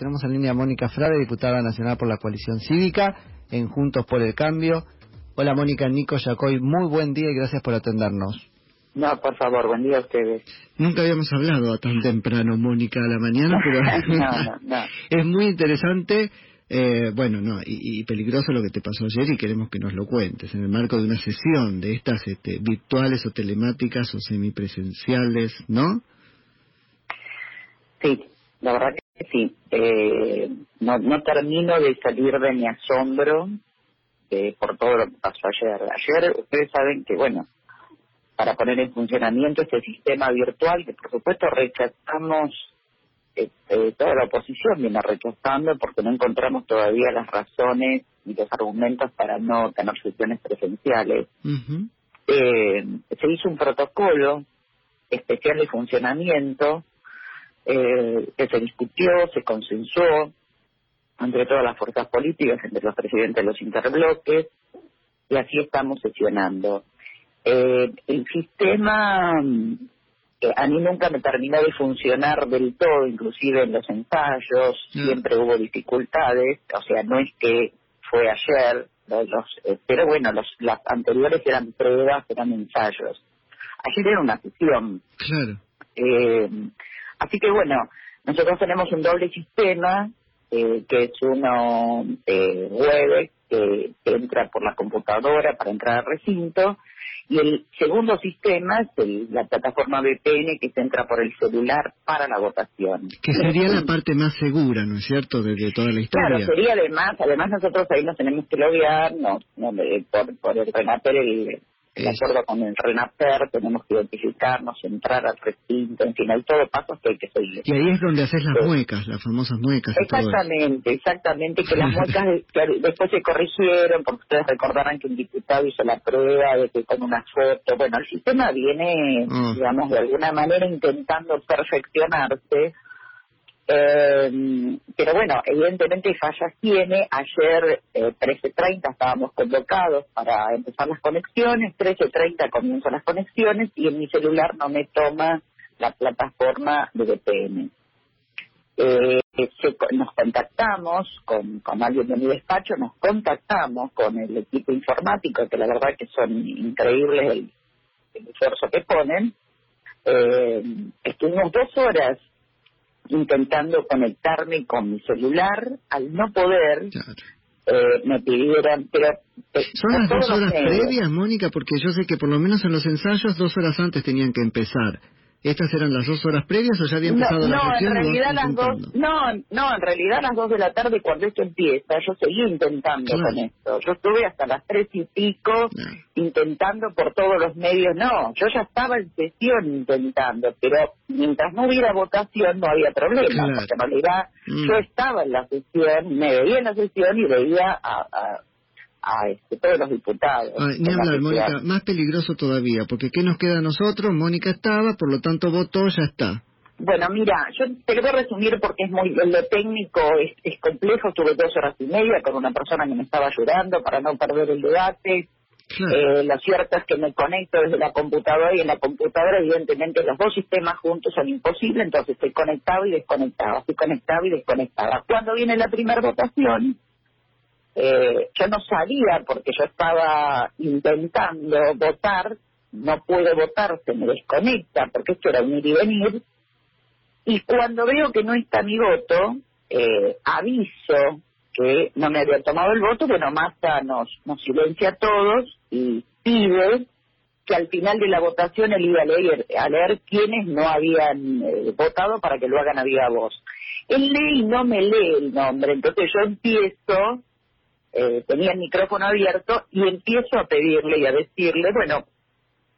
Tenemos en línea a Mónica Frade, diputada nacional por la coalición cívica, en Juntos por el Cambio. Hola Mónica, Nico Yacoy, muy buen día y gracias por atendernos. No, por favor, buen día a ustedes. Nunca habíamos hablado tan temprano, Mónica, a la mañana, pero no, no, no. es muy interesante, eh, bueno, no, y, y, peligroso lo que te pasó ayer y queremos que nos lo cuentes en el marco de una sesión de estas este, virtuales o telemáticas o semipresenciales, ¿no? Sí, la verdad que sí. Eh, no, no termino de salir de mi asombro eh, por todo lo que pasó ayer. Ayer ustedes saben que, bueno, para poner en funcionamiento este sistema virtual, que por supuesto rechazamos, eh, eh, toda la oposición viene rechazando porque no encontramos todavía las razones y los argumentos para no tener sesiones presenciales. eh, se hizo un protocolo especial de funcionamiento eh, que se discutió, se consensuó entre todas las fuerzas políticas, entre los presidentes de los interbloques, y así estamos sesionando. Eh, el sistema eh, a mí nunca me terminó de funcionar del todo, inclusive en los ensayos, Mm. siempre hubo dificultades, o sea, no es que fue ayer, los, eh, pero bueno, los, las anteriores eran pruebas, eran ensayos. Ayer era una sesión, Claro. eh, así que bueno, nosotros tenemos un doble sistema, eh, que es uno eh, web, que, que entra por la computadora para entrar al recinto, y el segundo sistema es el- la plataforma VPN que se entra por el celular para la votación. Que sería la parte más segura, ¿no es cierto?, de, de toda la Claro, historia. sería además, además nosotros ahí nos tenemos que loguear, no, no, por, por el el, de acuerdo con el RENAPER, tenemos que identificarnos, entrar al recinto, en fin, hay todos pasos que hay que seguir. Y ahí es donde haces las muecas, las famosas muecas todo. Exactamente, exactamente, que las muecas de- después se corrigieron, porque ustedes recordarán que un diputado hizo la prueba de que con una foto, bueno, el sistema viene, Mm. digamos, de alguna manera intentando perfeccionarse, eh, pero bueno, evidentemente fallas tiene. Ayer, eh, 13.30 estábamos convocados para empezar las conexiones, 13.30 comienzan las conexiones y en mi celular no me toma la plataforma de VPN. Eh, nos contactamos con, con alguien de mi despacho, nos contactamos con el equipo informático, que la verdad que son increíbles el, el esfuerzo que ponen. Eh, estuvimos dos horas intentando conectarme con mi celular, al no poder, Claro. eh, me pidieron, pero... eh, ¿Son las dos horas previas, Mónica? Porque yo sé que por lo menos en los ensayos dos horas antes tenían que empezar. ¿Estas eran las dos horas previas o ya había empezado no, la no, sesión? en realidad las dos, no, no, en realidad las dos de la tarde cuando esto empieza, yo seguí intentando Claro. con esto. Yo estuve hasta las tres y pico No. intentando por todos los medios. No, yo ya estaba en sesión intentando, pero mientras no hubiera votación no había problema, Claro. porque en realidad Mm. yo estaba en la sesión, me veía en la sesión y veía a, a, a, este, todos los diputados. Ay, ni hablar. Mónica, más peligroso todavía, porque ¿qué nos queda a nosotros? Mónica estaba, por lo tanto votó, ya está. Bueno, mira, yo te lo voy a resumir porque es muy, lo técnico es, es complejo. Estuve dos horas y media con una persona que me estaba ayudando para no perder el debate. Claro. Eh, lo cierto es que me conecto desde la computadora y en la computadora evidentemente los dos sistemas juntos son imposibles, entonces estoy conectado y desconectado, estoy conectado y desconectada. Cuando viene la primera votación, eh, yo no sabía porque yo estaba intentando votar, no puedo votar, se me desconecta porque esto era un ir y venir, y cuando veo que no está mi voto, eh, aviso que no me había tomado el voto, bueno, Massa nos, nos silencia a todos y pide que al final de la votación él iba a leer, a leer quiénes no habían eh, votado para que lo hagan a viva voz. Él lee y no me lee el nombre, entonces yo empiezo, eh, tenía el micrófono abierto y empiezo a pedirle y a decirle, bueno,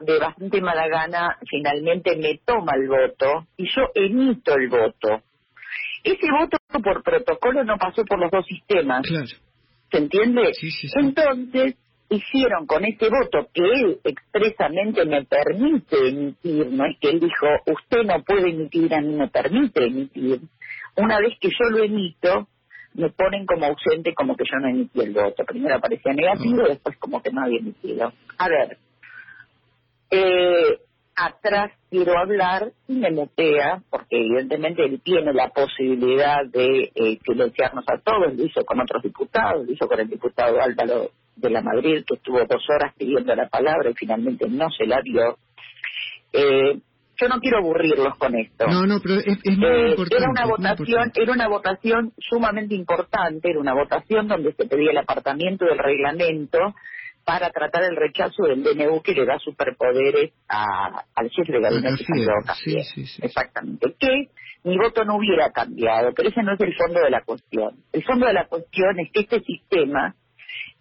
de bastante mala gana, finalmente me toma el voto y yo emito el voto. Ese voto por protocolo no pasó por los dos sistemas, Claro. ¿se entiende? Sí, sí, sí. Entonces hicieron con ese voto que él expresamente me permite emitir, no es que él dijo, usted no puede emitir, a mí me permite emitir. Una vez que yo lo emito, me ponen como ausente, como que yo no emití el voto. Primero aparecía negativo, después como que no había emitido. A ver, eh, atrás quiero hablar y me mutea, porque evidentemente él tiene la posibilidad de eh, silenciarnos a todos, lo hizo con otros diputados, lo hizo con el diputado Álvaro de la Madrid, que estuvo dos horas pidiendo la palabra y finalmente no se la dio. Eh, yo no quiero aburrirlos con esto. No, no, pero es, muy eh, importante. Era una votación, era una votación sumamente importante, era una votación donde se pedía el apartamiento del reglamento para tratar el rechazo del DNU que le da superpoderes a, al jefe de gabinete. Sí, sí, sí, Exactamente. Que mi voto no hubiera cambiado, pero ese no es el fondo de la cuestión. El fondo de la cuestión es que este sistema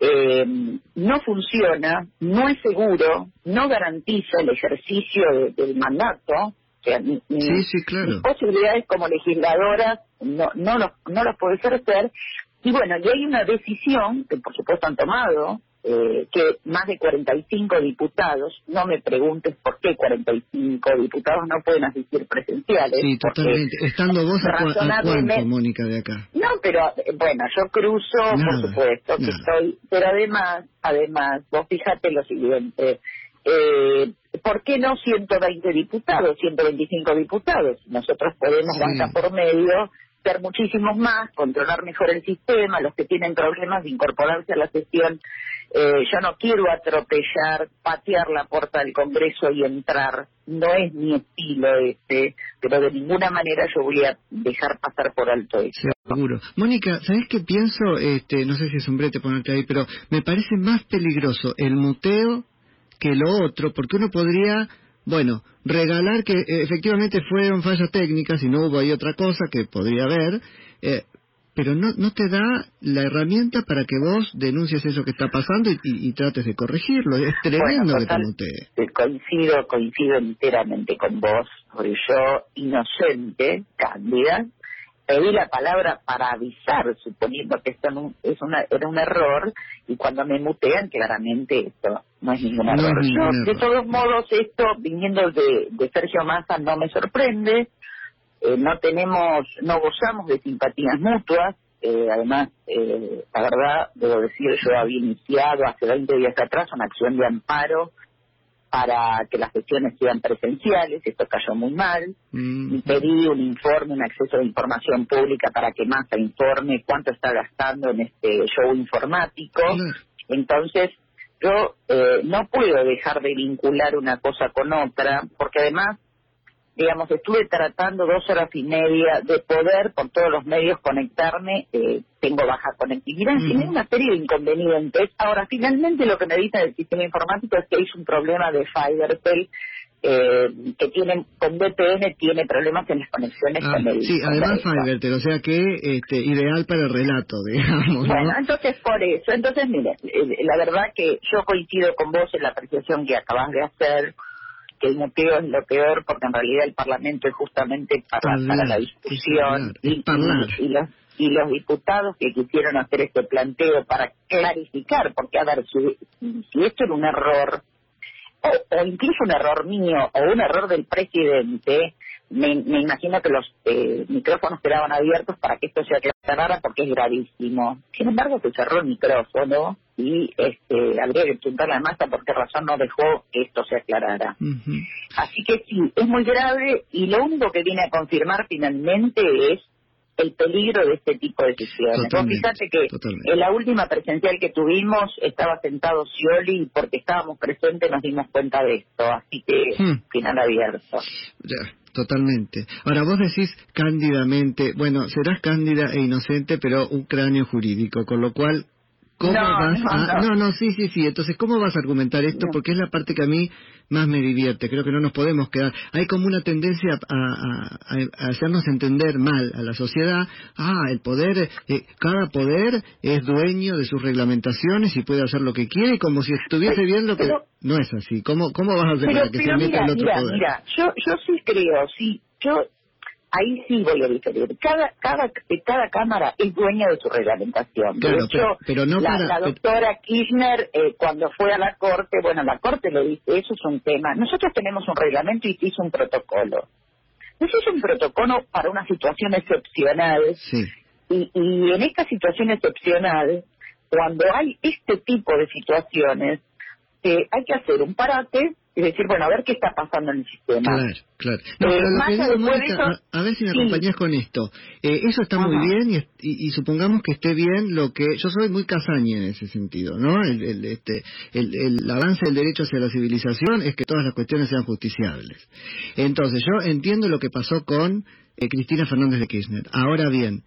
eh, no funciona, no es seguro, no garantiza el ejercicio del mandato. O sea, mi, sí, claro. mis posibilidades como legisladoras no, no, los, no los puedo ejercer. Y bueno, y hay una decisión que por supuesto han tomado eh, que más de 45 diputados, no me preguntes por qué 45 diputados no pueden asistir presenciales. Sí, totalmente. Estando vos a, cuánto, Mónica, de acá. No, pero eh, bueno, yo cruzo, por supuesto, que estoy, pero además, además, vos fíjate lo siguiente, eh, ¿por qué no 120 diputados, 125 diputados? Nosotros podemos, sí. por medio, ser muchísimos más, controlar mejor el sistema, los que tienen problemas de incorporarse a la sesión eh, yo no quiero atropellar, patear la puerta del Congreso y entrar. No es mi estilo este, pero de ninguna manera yo voy a dejar pasar por alto eso. Seguro. Mónica, ¿sabes qué pienso? Este, no sé si es un brete ponerte ahí, pero me parece más peligroso el muteo que lo otro, porque uno podría bueno, regalar que eh, efectivamente fueron fallas técnicas y no hubo ahí otra cosa que podría haber, eh, pero no, no te da la herramienta para que vos denuncies eso que está pasando y, trates de corregirlo. Es tremendo que te Coincido, coincido enteramente con vos, porque yo, inocente, cándida, pedí la palabra para avisar, suponiendo que esto no, es una, era un error, y cuando me mutean, claramente esto no es ningún error. yo, de todos modos, esto, viniendo de, de Sergio Massa, no me sorprende, eh, no tenemos, no gozamos de simpatías mutuas, eh, además, eh, la verdad, debo decir, yo había iniciado hace 20 días atrás una acción de amparo para que las sesiones sean presenciales, esto cayó muy mal, mm. y pedí un informe, un acceso de información pública para que Massa informe cuánto está gastando en este show informático. Entonces, yo no puedo dejar de vincular una cosa con otra, porque además digamos, estuve tratando dos horas y media de poder por todos los medios conectarme, eh, tengo baja conectividad, uh una serie de inconvenientes. Ahora, finalmente lo que me dice el sistema informático es que hay un problema de FiberTel, eh, que tiene con VPN tiene problemas en las conexiones ah, con el sí además Fivertel o sea que este ideal para el relato digamos bueno entonces por eso entonces mire eh, la verdad que yo coincido con vos en la apreciación que acabas de hacer que el muteo es lo peor porque en realidad el Parlamento es justamente para, para la discusión y, los y los diputados que quisieron hacer este planteo para clarificar, porque a ver, si, si esto era un error, o, incluso un error mío, o un error del presidente, me, imagino que los eh, micrófonos quedaban abiertos para que esto se aclarara porque es gravísimo. Sin embargo, se cerró el micrófono y este, habría que preguntarle a Massa por qué razón no dejó que esto se aclarara. Así que sí, es muy grave y lo único que viene a confirmar finalmente es el peligro de este tipo de decisiones. Vos fíjate que en la última presencial que tuvimos estaba sentado Scioli y porque estábamos presentes nos dimos cuenta de esto, así que hmm. final abierto. Ya, totalmente. Ahora vos decís cándidamente, bueno, serás cándida e inocente, pero un cráneo jurídico, con lo cual ¿Cómo no, vas a... no, no, sí, sí, sí. Entonces, ¿cómo vas a argumentar esto? Porque es la parte que a mí más me divierte. Creo que no nos podemos quedar. Hay como una tendencia a, hacernos entender mal a la sociedad. Ah, el poder, eh, cada poder es dueño de sus reglamentaciones y puede hacer lo que quiere, como si estuviese viendo que no es así. ¿Cómo, cómo vas a hacer para que se meta el otro poder? Mira, yo, yo sí creo, sí. Yo ahí sí voy a diferir. Cada, cada, cada cámara es dueña de su reglamentación. de hecho, pero, no la, doctora Kirchner, eh, cuando fue a la Corte, bueno, la Corte le dice, eso es un tema. Nosotros tenemos un reglamento y se hizo un protocolo. Eso es un protocolo para una situación excepcional. Y, y en esta situación excepcional, cuando hay este tipo de situaciones, eh, hay que hacer un parate Es decir, bueno, a ver qué está pasando en el sistema. Claro, claro. No, pero lo que digo, Mónica, a, ver si me acompañás con esto. Eh, eso está muy bien y, y, supongamos que esté bien lo que... Yo soy muy casaña en ese sentido, ¿no? El, el, este, el, el avance del derecho hacia la civilización es que todas las cuestiones sean justiciables. Entonces, yo entiendo lo que pasó con eh, Cristina Fernández de Kirchner. Ahora bien,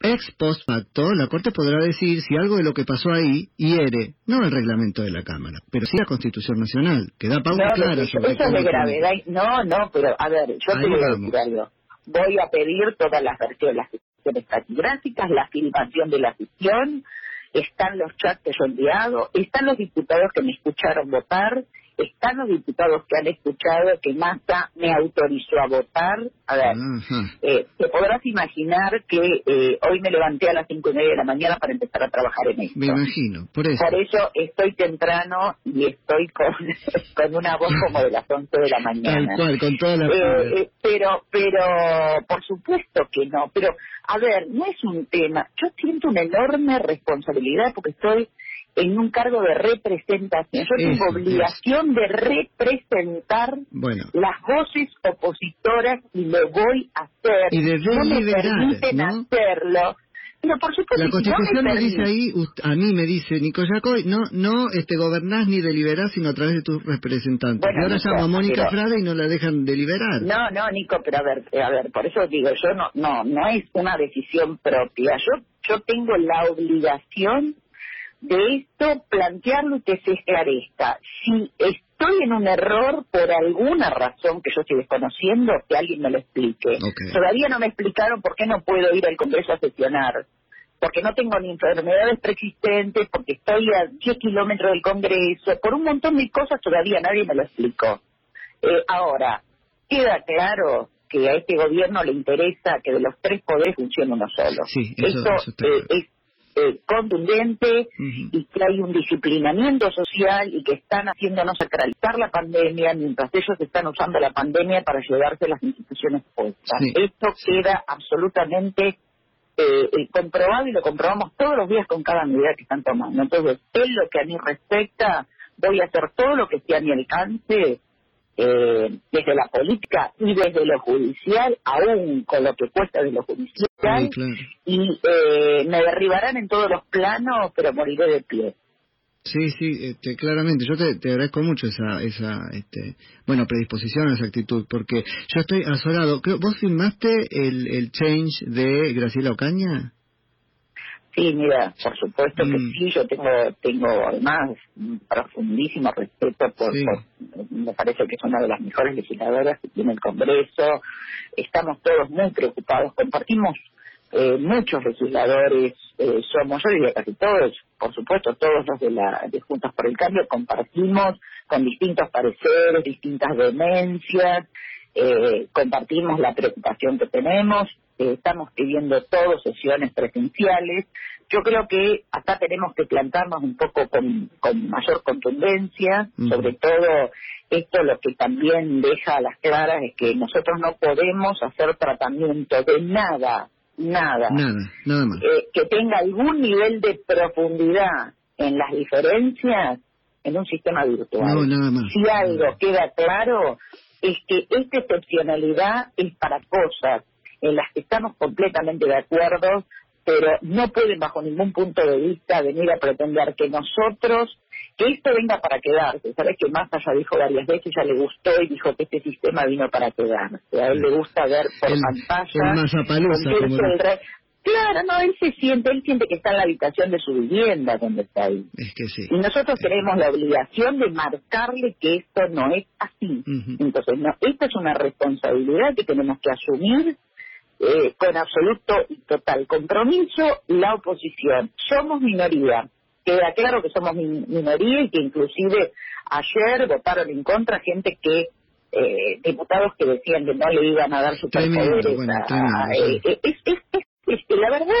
ex post facto, la Corte podrá decir si algo de lo que pasó ahí hiere, no el reglamento de la Cámara, pero sí la Constitución Nacional, que da pauta clara sobre Eso es de gravedad. No, no, pero a ver, yo te voy a decir algo. Voy a pedir todas las versiones, las versiones taquigráficas, la filmación de la sesión, están los chats que yo he enviado, están los diputados que me escucharon votar, están los diputados que han escuchado que Massa me autorizó a votar. A ver, eh, te podrás imaginar que eh, hoy me levanté a las cinco y media de la mañana para empezar a trabajar en esto. Me imagino, por eso. Por eso estoy temprano y estoy con, con una voz como de las once de la mañana. Tal cual, con toda la... Eh, pero, pero, por supuesto que no. Pero, a ver, no es un tema. Yo siento una enorme responsabilidad porque estoy en un cargo de representación. Yo tengo obligación de representar las voces opositoras y lo voy a hacer. Y de no me permiten hacerlo. Pero por supuesto, la Constitución me, dice ahí, a mí me dice Nico Jacoy, no, no este, gobernás ni deliberás sino a través de tus representantes. y ahora llamo a Mónica Frade y no la dejan deliberar. No, no, Nico, pero a ver, a ver, por eso digo, yo no, no, no es una decisión propia. Yo, yo tengo la obligación de esto plantearlo y que se esclarezca. Si estoy en un error por alguna razón que yo estoy desconociendo, que alguien me lo explique. Todavía no me explicaron por qué no puedo ir al Congreso a sesionar. Porque no tengo ni enfermedades preexistentes, porque estoy a 10 kilómetros del Congreso, por un montón de cosas todavía nadie me lo explicó. Eh, ahora, queda claro que a este gobierno le interesa que de los tres poderes funcione uno solo. Sí, eso, eh, es eh, contundente y que hay un disciplinamiento social y que están haciéndonos sacralizar la pandemia mientras ellos están usando la pandemia para llevarse las instituciones puestas. Esto queda absolutamente eh, comprobado y lo comprobamos todos los días con cada medida que están tomando. Entonces, en lo que a mí respecta, voy a hacer todo lo que esté a mi alcance eh, desde la política y desde lo judicial, aún con lo que cuesta de lo judicial, y eh, me derribarán en todos los planos, pero moriré de pie. Sí, sí, este, claramente. Yo te, te, agradezco mucho esa, esa, este, bueno, predisposición a esa actitud, porque yo estoy azorado. ¿Vos filmaste el, el change de Graciela Ocaña? Sí, mira, por supuesto que mm. sí, yo tengo, tengo además un profundísimo respeto por, me parece que es una de las mejores legisladoras que tiene el Congreso, estamos todos muy preocupados, compartimos eh, muchos legisladores, eh, somos, yo diría casi todos, por supuesto, todos los de la de Juntas por el Cambio compartimos con distintos pareceres, distintas demencias, eh, compartimos la preocupación que tenemos, eh, estamos pidiendo todos sesiones presenciales. Yo creo que acá tenemos que plantarnos un poco con, mayor contundencia, sobre todo esto lo que también deja a las claras es que nosotros no podemos hacer tratamiento de nada, nada, nada, más. Eh, que tenga algún nivel de profundidad en las diferencias en un sistema virtual. No, nada más. Si algo queda claro es que esta excepcionalidad es para cosas en las que estamos completamente de acuerdo, pero no pueden bajo ningún punto de vista venir a pretender que nosotros, que esto venga para quedarse. Sabes que Massa ya dijo varias veces, ya le gustó y dijo que este sistema vino para quedarse. A él le gusta ver por pantalla. El Claro, no, él se siente, él siente que está en la habitación de su vivienda donde está ahí. Es que sí. Y nosotros tenemos la obligación de marcarle que esto no es así. Entonces, no, esta es una responsabilidad que tenemos que asumir eh, con absoluto y total compromiso la oposición. Somos minoría. Queda claro que somos minoría y que inclusive ayer votaron en contra gente que eh, diputados que decían que no le iban a dar superpoderes. Eh, es, es, la verdad.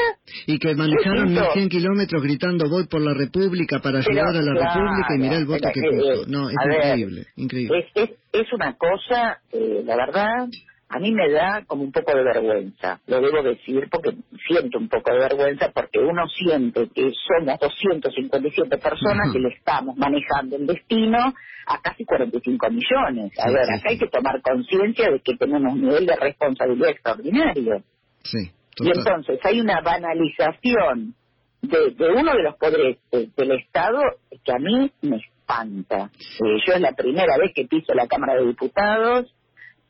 Y que manejaron 1.100 kilómetros gritando voy por la República para ayudar a la República y mirá el voto que puso. No, es increíble, increíble. Es una cosa, eh, la verdad, a mí me da como un poco de vergüenza, lo debo decir, porque siento un poco de vergüenza, porque uno siente que somos 257 personas que le estamos manejando el destino a casi 45 millones. A ver, acá hay que tomar conciencia de que tenemos un nivel de responsabilidad extraordinario. Sí, y entonces hay una banalización de, uno de los poderes del Estado que a mí me espanta. Eh, yo es la primera vez que piso la Cámara de Diputados,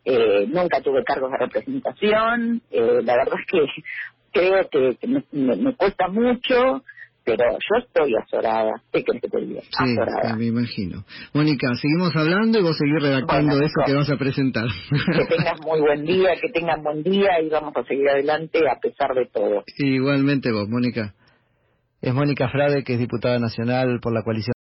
eh, nunca tuve cargos de representación, eh, la verdad es que creo que, me, cuesta mucho, pero yo estoy azorada. ¿Qué crees que te diga? Sí, me imagino. Mónica, seguimos hablando y vos seguís redactando eso que vas a presentar. Que tengas muy buen día, que tengan buen día y vamos a seguir adelante a pesar de todo. Igualmente vos, Mónica. Es Mónica Frade, que es diputada nacional por la coalición.